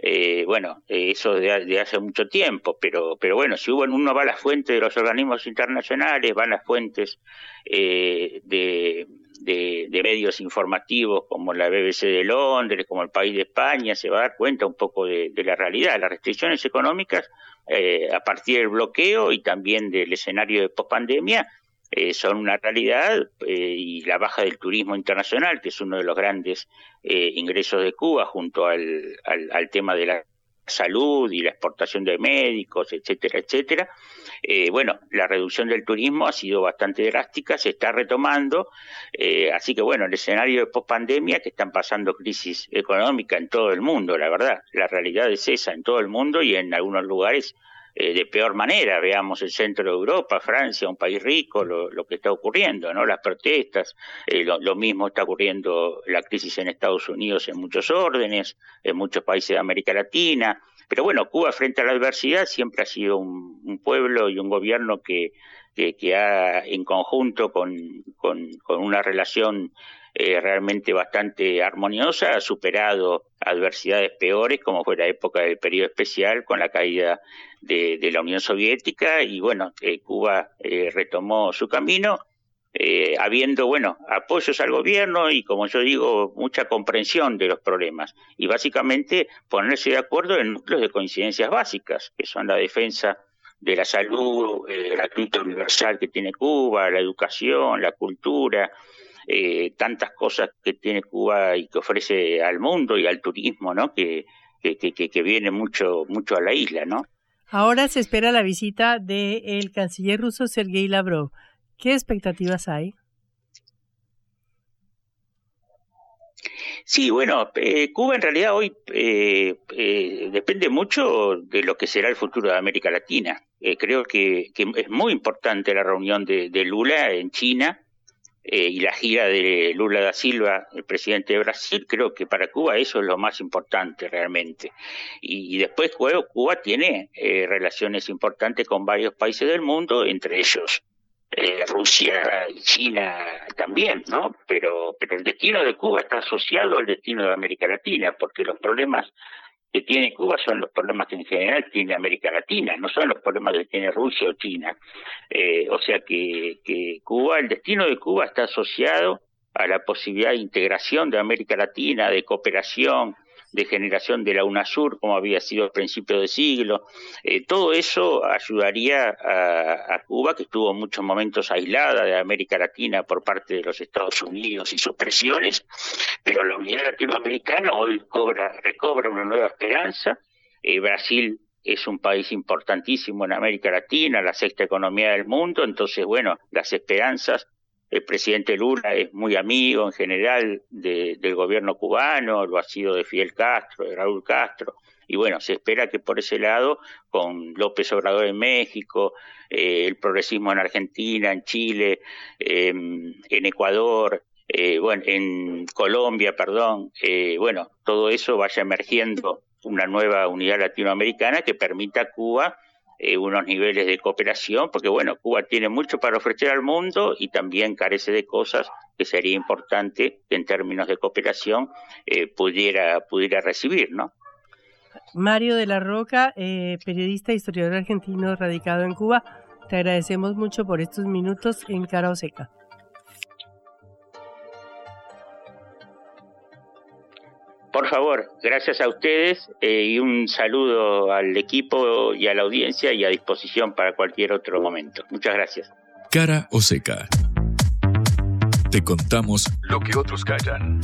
eh, bueno, eso de, hace mucho tiempo, pero, pero bueno, si uno va a las fuentes de los organismos internacionales, va a las fuentes eh, de, de, medios informativos como la BBC de Londres, como el País de España, se va a dar cuenta un poco de, la realidad. Las restricciones económicas, eh, a partir del bloqueo y también del escenario de pospandemia, eh, son una realidad eh, y la baja del turismo internacional, que es uno de los grandes eh, ingresos de Cuba, junto al, al tema de la salud y la exportación de médicos, etcétera, etcétera. Eh, bueno, la reducción del turismo ha sido bastante drástica, se está retomando, así que bueno, el escenario de pospandemia, que están pasando crisis económica en todo el mundo, la verdad, la realidad es esa en todo el mundo y en algunos lugares eh, de peor manera. Veamos el centro de Europa, Francia, un país rico, lo, que está ocurriendo, ¿no? Las protestas, eh, lo, mismo está ocurriendo la crisis en Estados Unidos en muchos órdenes, en muchos países de América Latina. Pero bueno, Cuba frente a la adversidad siempre ha sido un, pueblo y un gobierno que, que, ha en conjunto con, con, con una relación eh, realmente bastante armoniosa, ha superado adversidades peores, como fue la época del periodo especial con la caída de, la Unión Soviética, y bueno, eh, Cuba eh, retomó su camino, habiendo, bueno, apoyos al gobierno y, como yo digo, mucha comprensión de los problemas, y básicamente ponerse de acuerdo en núcleos de coincidencias básicas, que son la defensa de la salud gratuita universal que tiene Cuba, la educación, la cultura, eh, tantas cosas que tiene Cuba y que ofrece al mundo y al turismo, ¿no? Que, que, que, viene mucho, mucho a la isla, ¿no? Ahora se espera la visita del canciller ruso Sergei Lavrov. ¿Qué expectativas hay? Sí, bueno, eh, Cuba en realidad hoy eh, depende mucho de lo que será el futuro de América Latina. creo que, que, es muy importante la reunión de, de Lula en China, eh, y la gira de Lula da Silva, el presidente de Brasil, creo que para Cuba eso es lo más importante realmente. Y, después Cuba tiene eh, relaciones importantes con varios países del mundo, entre ellos eh, Rusia y China también, ¿no? Pero, pero el destino de Cuba está asociado al destino de América Latina, porque los problemas que tiene Cuba son los problemas que en general tiene América Latina, no son los problemas que tiene Rusia o China. Eh, o sea que, que Cuba, el destino de Cuba está asociado a la posibilidad de integración de América Latina, de cooperación, de generación de la UNASUR, como había sido al principio de siglo. Eh, todo eso ayudaría a, Cuba, que estuvo muchos momentos aislada de América Latina por parte de los Estados Unidos y sus presiones, pero la unidad latinoamericana hoy cobra, recobra una nueva esperanza. Eh, Brasil es un país importantísimo en América Latina, la sexta economía del mundo, entonces, bueno, las esperanzas el presidente Lula es muy amigo en general del gobierno cubano, lo ha sido de Fidel Castro, de Raúl Castro, y bueno, se espera que por ese lado, con López Obrador en México, eh, el progresismo en Argentina, en Chile, em, en Ecuador, eh, bueno, en Colombia, perdón, eh, bueno, todo eso vaya emergiendo una nueva unidad latinoamericana que permita a Cuba eh, unos niveles de cooperación, porque bueno, Cuba tiene mucho para ofrecer al mundo y también carece de cosas que sería importante que en términos de cooperación eh, pudiera, pudiera recibir, ¿no? Mario de la Roca, eh, periodista e historiador argentino radicado en Cuba, te agradecemos mucho por estos minutos en Cara Seca. Por favor, gracias a ustedes eh, y un saludo al equipo y a la audiencia y a disposición para cualquier otro momento. Muchas gracias. Cara o seca. Te contamos lo que otros callan.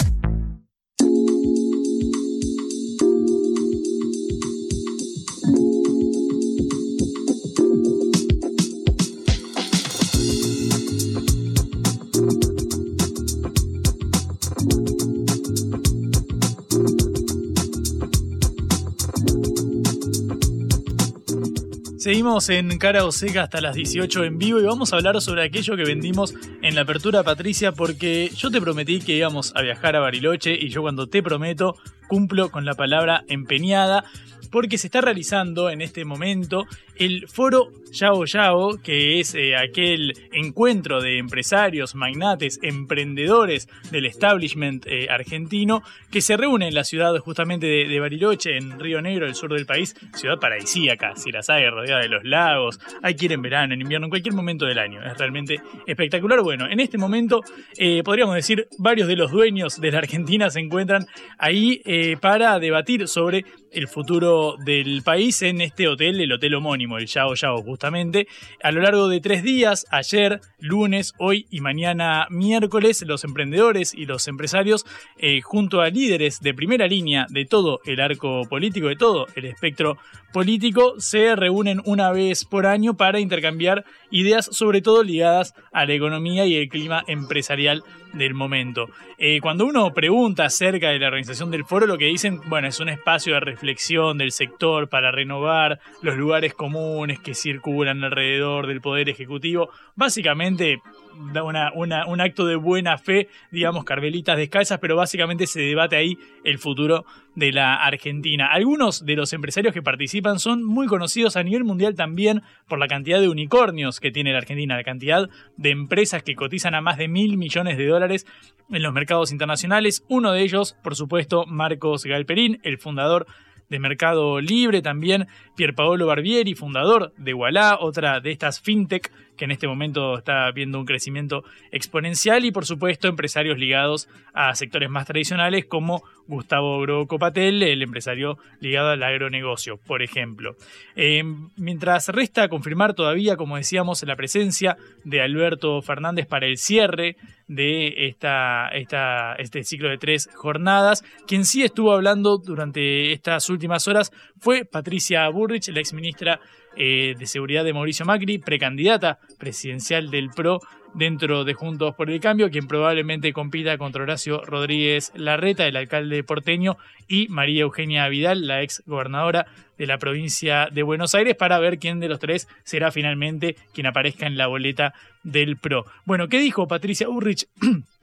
Seguimos en Cara o Seca hasta las 18 en vivo y vamos a hablar sobre aquello que vendimos en la apertura, Patricia, porque yo te prometí que íbamos a viajar a Bariloche y yo cuando te prometo cumplo con la palabra empeñada porque se está realizando en este momento el foro Yao Yao, que es eh, aquel encuentro de empresarios, magnates, emprendedores del establishment eh, argentino, que se reúne en la ciudad justamente de, Bariloche, en Río Negro, el sur del país, ciudad paradisíaca, si las hay, rodeada de los lagos, hay que ir en verano, en invierno, en cualquier momento del año, es realmente espectacular. Bueno, en este momento eh, podríamos decir varios de los dueños de la Argentina se encuentran ahí para debatir sobre el futuro del país en este hotel, el hotel homónimo, el Yao Yao, justamente. A lo largo de tres días, ayer, lunes, hoy y mañana miércoles, los emprendedores y los empresarios, eh, junto a líderes de primera línea de todo el arco político, de todo el espectro político, se reúnen una vez por año para intercambiar ideas, sobre todo ligadas a la economía y el clima empresarial del momento. Eh, cuando uno pregunta acerca de la organización del foro, lo que dicen, bueno, es un espacio de reflexión del sector para renovar los lugares comunes que circulan alrededor del poder ejecutivo. Básicamente, una, un acto de buena fe, digamos, carvelitas descalzas, pero básicamente se debate ahí el futuro de la Argentina. Algunos de los empresarios que participan son muy conocidos a nivel mundial también por la cantidad de unicornios que tiene la Argentina, la cantidad de empresas que cotizan a más de mil millones de dólares en los mercados internacionales. Uno de ellos, por supuesto, Marcos Galperín, el fundador de Mercado Libre, también Pierpaolo Barbieri, fundador de Wallah, otra de estas fintech que en este momento está viendo un crecimiento exponencial y por supuesto empresarios ligados a sectores más tradicionales como Gustavo Grocopatel, el empresario ligado al agronegocio, por ejemplo. Eh, mientras resta confirmar todavía, como decíamos, la presencia de Alberto Fernández para el cierre de esta, esta, este ciclo de tres jornadas. Quien sí estuvo hablando durante estas últimas horas fue Patricia Burrich, la exministra eh, de Seguridad de Mauricio Macri, precandidata presidencial del PRO dentro de Juntos por el Cambio, quien probablemente compita contra Horacio Rodríguez Larreta, el alcalde porteño, y María Eugenia Vidal, la ex gobernadora de la provincia de Buenos Aires, para ver quién de los tres será finalmente quien aparezca en la boleta del PRO. Bueno, ¿qué dijo Patricia Urrich?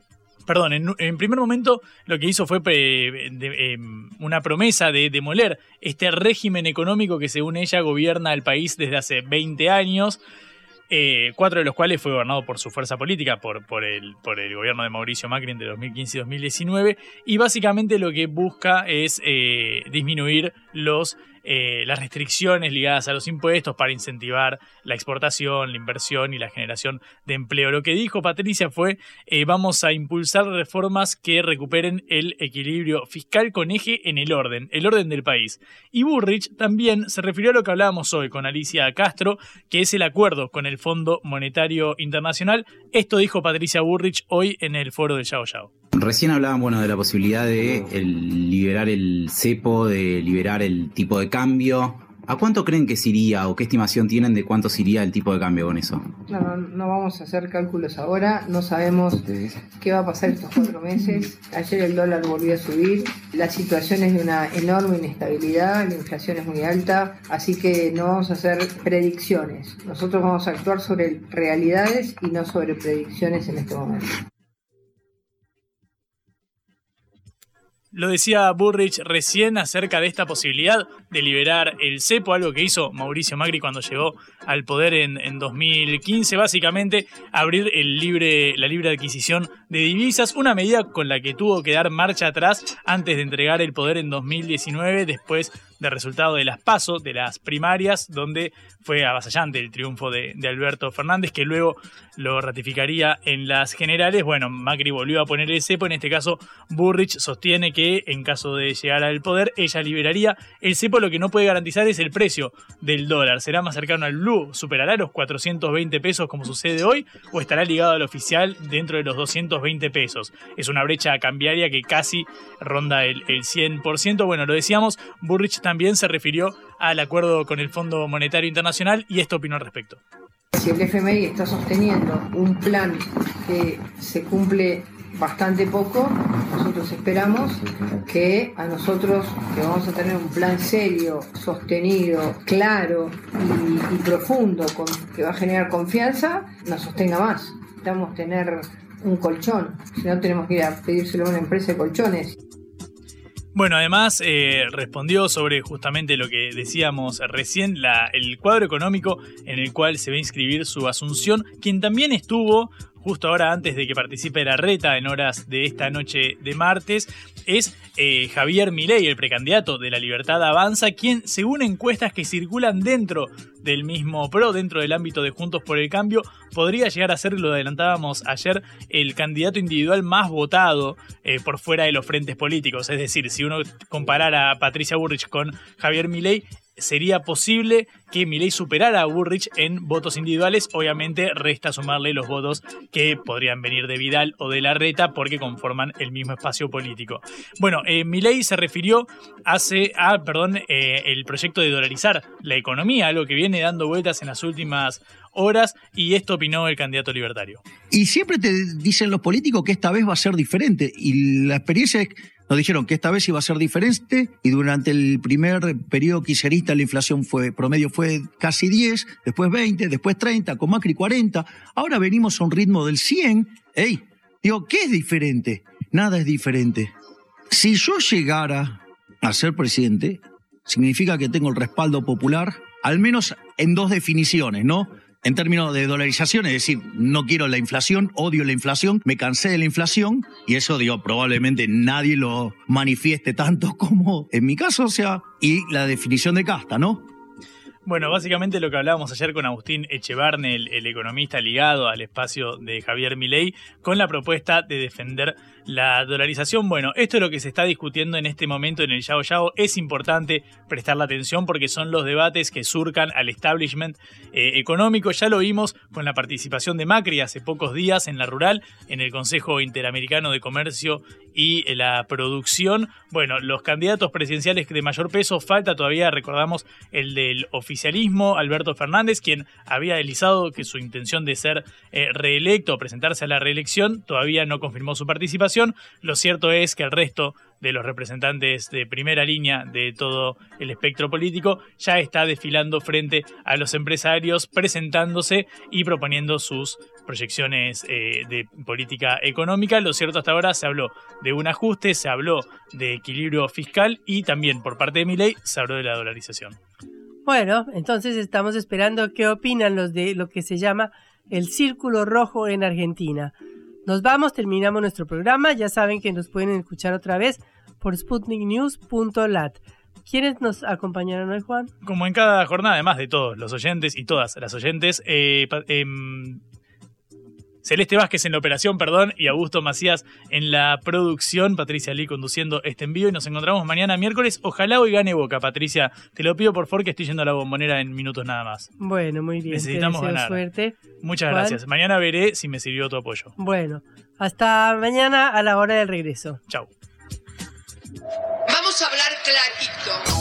Perdón, en, primer momento lo que hizo fue em, una promesa de demoler este régimen económico que según ella gobierna el país desde hace 20 años. Eh, cuatro de los cuales fue gobernado por su fuerza política, por, por, el, por el gobierno de Mauricio Macri entre 2015 y 2019, y básicamente lo que busca es eh, disminuir los eh, las restricciones ligadas a los impuestos para incentivar la exportación, la inversión y la generación de empleo. Lo que dijo Patricia fue eh, vamos a impulsar reformas que recuperen el equilibrio fiscal con eje en el orden, el orden del país. Y Burrich también se refirió a lo que hablábamos hoy con Alicia Castro, que es el acuerdo con el Fondo Monetario Internacional. Esto dijo Patricia Burrich hoy en el foro del Yao Yao. Recién hablaban bueno, de la posibilidad de liberar el cepo, de liberar el tipo de cambio. ¿A cuánto creen que se iría o qué estimación tienen de cuánto se iría el tipo de cambio con eso? No, no vamos a hacer cálculos ahora, no sabemos qué va a pasar estos cuatro meses. Ayer el dólar volvió a subir, la situación es de una enorme inestabilidad, la inflación es muy alta, así que no vamos a hacer predicciones. Nosotros vamos a actuar sobre realidades y no sobre predicciones en este momento. Lo decía Burrich recién acerca de esta posibilidad de liberar el cepo, algo que hizo Mauricio Macri cuando llegó al poder en, en 2015, básicamente abrir el libre, la libre adquisición de divisas, una medida con la que tuvo que dar marcha atrás antes de entregar el poder en 2019, después de resultado de las PASO, de las primarias, donde fue avasallante el triunfo de, Alberto Fernández, que luego lo ratificaría en las generales. Bueno, Macri volvió a poner el cepo, en este caso Burrich sostiene que en caso de llegar al poder, ella liberaría el cepo, lo que no puede garantizar es el precio del dólar. ¿Será más cercano al blue? ¿Superará los 420 pesos como sucede hoy? ¿O estará ligado al oficial dentro de los 220 pesos? Es una brecha cambiaria que casi ronda el, el 100%. Bueno, lo decíamos, Burrich también también se refirió al acuerdo con el Fondo Monetario Internacional y esto opinó al respecto. Si el FMI está sosteniendo un plan que se cumple bastante poco, nosotros esperamos que a nosotros, que vamos a tener un plan serio, sostenido, claro y, profundo, que va a generar confianza, nos sostenga más. Necesitamos tener un colchón, si no tenemos que ir a pedírselo a una empresa de colchones. Bueno, además eh, respondió sobre justamente lo que decíamos recién, el cuadro económico en el cual se va a inscribir su asunción, quien también estuvo justo ahora antes de que participe la reta en horas de esta noche de martes, es eh, Javier Milei, el precandidato de la Libertad Avanza, quien, según encuestas que circulan dentro del mismo PRO, dentro del ámbito de Juntos por el Cambio, podría llegar a ser, lo adelantábamos ayer, el candidato individual más votado eh, por fuera de los frentes políticos. Es decir, si uno comparara a Patricia Burrich con Javier Milei, sería posible que Milei superara a Burrich en votos individuales. Obviamente resta sumarle los votos que podrían venir de Vidal o de Larreta porque conforman el mismo espacio político. Bueno, eh, se refirió hace a, perdón, eh, el proyecto de dolarizar la economía, algo que viene dando vueltas en las últimas horas y esto opinó el candidato libertario. Y siempre te dicen los políticos que esta vez va a ser diferente y la experiencia es nos dijeron que esta vez iba a ser diferente y durante el primer periodo quiserista la inflación fue promedio fue casi 10, después 20, después 30, con Macri 40. Ahora venimos a un ritmo del 100. Ey, digo, ¿qué es diferente? Nada es diferente. Si yo llegara a ser presidente, significa que tengo el respaldo popular, al menos en dos definiciones, ¿no? En términos de dolarización, es decir, no quiero la inflación, odio la inflación, me cansé de la inflación y eso digo, probablemente nadie lo manifieste tanto como en mi caso, o sea, y la definición de casta, ¿no? Bueno, básicamente lo que hablábamos ayer con Agustín Echevarne, el, economista ligado al espacio de Javier Milei, con la propuesta de defender la dolarización. Bueno, esto es lo que se está discutiendo en este momento en el Yao Yao. Es importante prestar la atención porque son los debates que surcan al establishment eh, económico. Ya lo vimos con la participación de Macri hace pocos días en la rural, en el Consejo Interamericano de Comercio y la producción. Bueno, los candidatos presidenciales de mayor peso falta todavía, recordamos, el del oficialismo, Alberto Fernández, quien había deslizado que su intención de ser eh, reelecto o presentarse a la reelección todavía no confirmó su participación. Lo cierto es que el resto de los representantes de primera línea de todo el espectro político, ya está desfilando frente a los empresarios, presentándose y proponiendo sus proyecciones eh, de política económica. Lo cierto hasta ahora se habló de un ajuste, se habló de equilibrio fiscal y también por parte de mi ley se habló de la dolarización. Bueno, entonces estamos esperando qué opinan los de lo que se llama el círculo rojo en Argentina. Nos vamos, terminamos nuestro programa. Ya saben que nos pueden escuchar otra vez por sputniknews.lat. ¿Quiénes nos acompañaron hoy, Juan? Como en cada jornada, además de todos los oyentes y todas las oyentes, eh, em, Celeste Vázquez en la operación, perdón, y Augusto Macías en la producción, Patricia Lee conduciendo este envío y nos encontramos mañana miércoles. Ojalá hoy gane Boca, Patricia. Te lo pido por favor que estoy yendo a la bombonera en minutos nada más. Bueno, muy bien. Necesitamos ganar. suerte. Muchas gracias. Mañana veré si me sirvió tu apoyo. Bueno, hasta mañana a la hora del regreso. Chao. Vamos a hablar clarito.